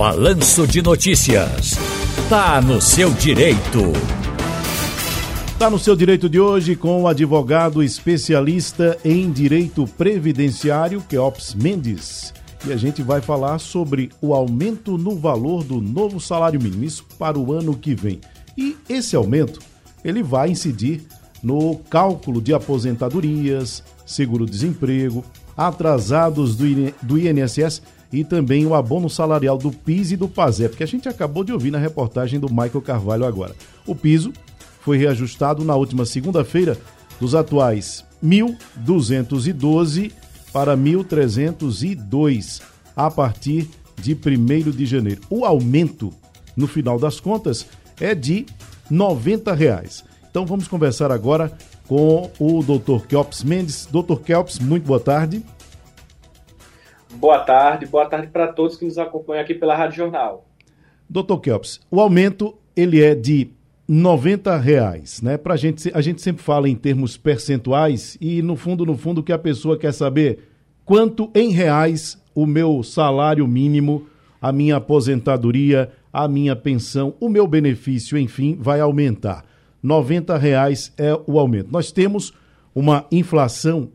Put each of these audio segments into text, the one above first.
Balanço de Notícias. Tá no seu direito. Tá no seu direito de hoje com o advogado especialista em direito previdenciário, Keops Mendes. E a gente vai falar sobre o aumento no valor do novo salário mínimo, isso para o ano que vem. E esse aumento, ele vai incidir no cálculo de aposentadorias, seguro-desemprego, atrasados do INSS e também o abono salarial do PIS e do PASEP, que a gente acabou de ouvir na reportagem do Michael Carvalho agora. O piso foi reajustado na última segunda-feira dos atuais 1.212 para 1.302 a partir de 1 de janeiro. O aumento, no final das contas, é de 90 reais. Então vamos conversar agora com o Dr. Kelps Mendes. Dr. Kelps, muito boa tarde. Boa tarde, boa tarde para todos que nos acompanham aqui pela Rádio Jornal. Dr. Kelps, o aumento ele é de 90 reais, né? Pra gente, a gente sempre fala em termos percentuais e no fundo, no fundo, que a pessoa quer saber quanto em reais o meu salário mínimo, a minha aposentadoria, a minha pensão, o meu benefício, enfim, vai aumentar. 90 reais é o aumento. Nós temos uma inflação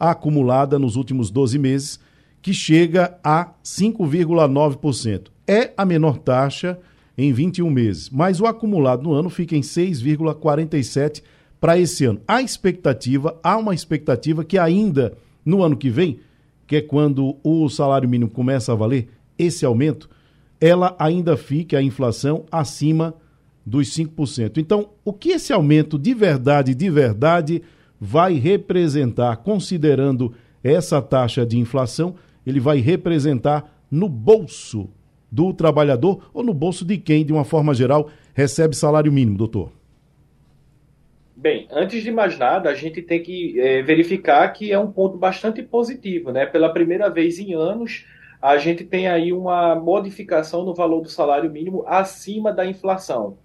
acumulada nos últimos 12 meses que chega a 5,9%. É a menor taxa em 21 meses, mas o acumulado no ano fica em 6,47 para esse ano. A expectativa, há uma expectativa que ainda no ano que vem, que é quando o salário mínimo começa a valer, esse aumento, ela ainda fique a inflação acima dos 5%. Então, o que esse aumento de verdade, de verdade, vai representar, considerando essa taxa de inflação, ele vai representar no bolso do trabalhador ou no bolso de quem, de uma forma geral, recebe salário mínimo, doutor? Bem, antes de mais nada, a gente tem que é, verificar que é um ponto bastante positivo, né? Pela primeira vez em anos, a gente tem aí uma modificação no valor do salário mínimo acima da inflação.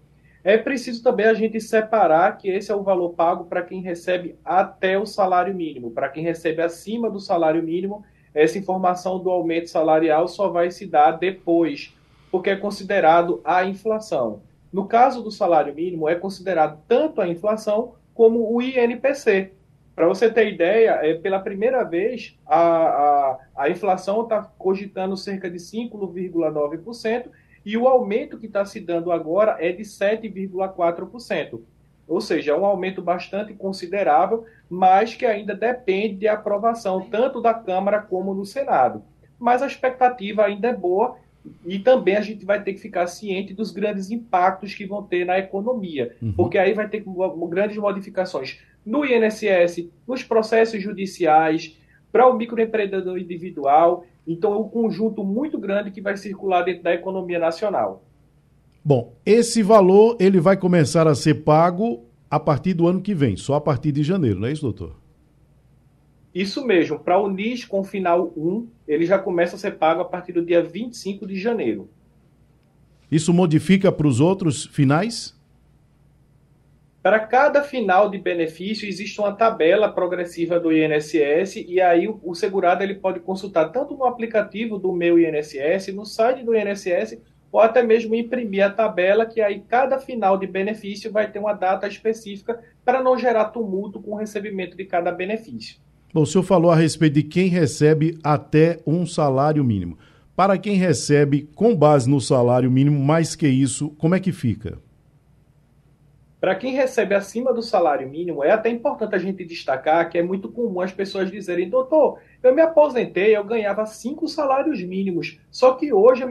É preciso também a gente separar que esse é o valor pago para quem recebe até o salário mínimo. Para quem recebe acima do salário mínimo, essa informação do aumento salarial só vai se dar depois, porque é considerado a inflação. No caso do salário mínimo, é considerado tanto a inflação como o INPC. Para você ter ideia, é, pela primeira vez, a, a, a inflação está cogitando cerca de 5,9% e o aumento que está se dando agora é de 7,4%. Ou seja, é um aumento bastante considerável, mas que ainda depende de aprovação tanto da Câmara como do Senado. Mas a expectativa ainda é boa e também a gente vai ter que ficar ciente dos grandes impactos que vão ter na economia, uhum. porque aí vai ter grandes modificações no INSS, nos processos judiciais, para o microempreendedor individual. Então, é um conjunto muito grande que vai circular dentro da economia nacional. Bom, esse valor ele vai começar a ser pago a partir do ano que vem, só a partir de janeiro, não é isso, doutor? Isso mesmo. Para o NIS com final 1, ele já começa a ser pago a partir do dia 25 de janeiro. Isso modifica para os outros finais? Para cada final de benefício existe uma tabela progressiva do INSS e aí o segurado ele pode consultar tanto no aplicativo do meu INSS, no site do INSS ou até mesmo imprimir a tabela, que aí cada final de benefício vai ter uma data específica para não gerar tumulto com o recebimento de cada benefício. Bom, o senhor falou a respeito de quem recebe até um salário mínimo. Para quem recebe com base no salário mínimo mais que isso, como é que fica? Para quem recebe acima do salário mínimo, é até importante a gente destacar que é muito comum as pessoas dizerem, doutor, eu me aposentei, eu ganhava cinco salários mínimos, só que hoje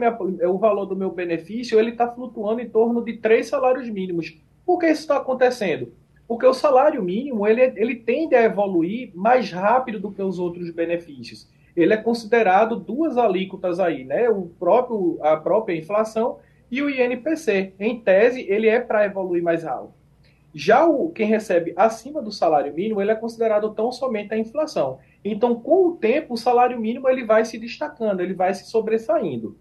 o valor do meu benefício ele está flutuando em torno de três salários mínimos. Por que isso está acontecendo? Porque o salário mínimo ele, ele tende a evoluir mais rápido do que os outros benefícios. Ele é considerado duas alíquotas aí, né? O próprio, a própria inflação e o INPC. Em tese, ele é para evoluir mais alto. Já o, quem recebe acima do salário mínimo, ele é considerado tão somente a inflação. Então, com o tempo, o salário mínimo ele vai se destacando, ele vai se sobressaindo.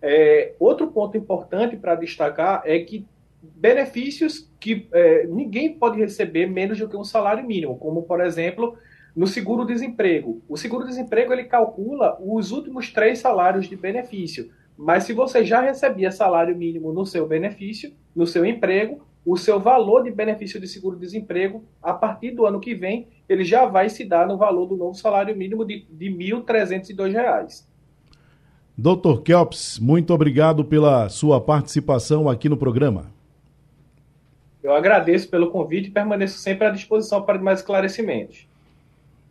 É, outro ponto importante para destacar é que benefícios que é, ninguém pode receber menos do que um salário mínimo, como, por exemplo, no seguro-desemprego. O seguro-desemprego ele calcula os últimos três salários de benefício. Mas se você já recebia salário mínimo no seu benefício, no seu emprego, o seu valor de benefício de seguro-desemprego, a partir do ano que vem, ele já vai se dar no valor do novo salário mínimo de, de R$ 1.302. Doutor Kelps, muito obrigado pela sua participação aqui no programa. Eu agradeço pelo convite e permaneço sempre à disposição para mais esclarecimentos.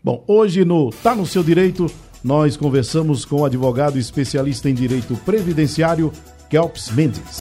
Bom, hoje no Tá no Seu Direito, nós conversamos com o advogado especialista em direito previdenciário, Kelps Mendes.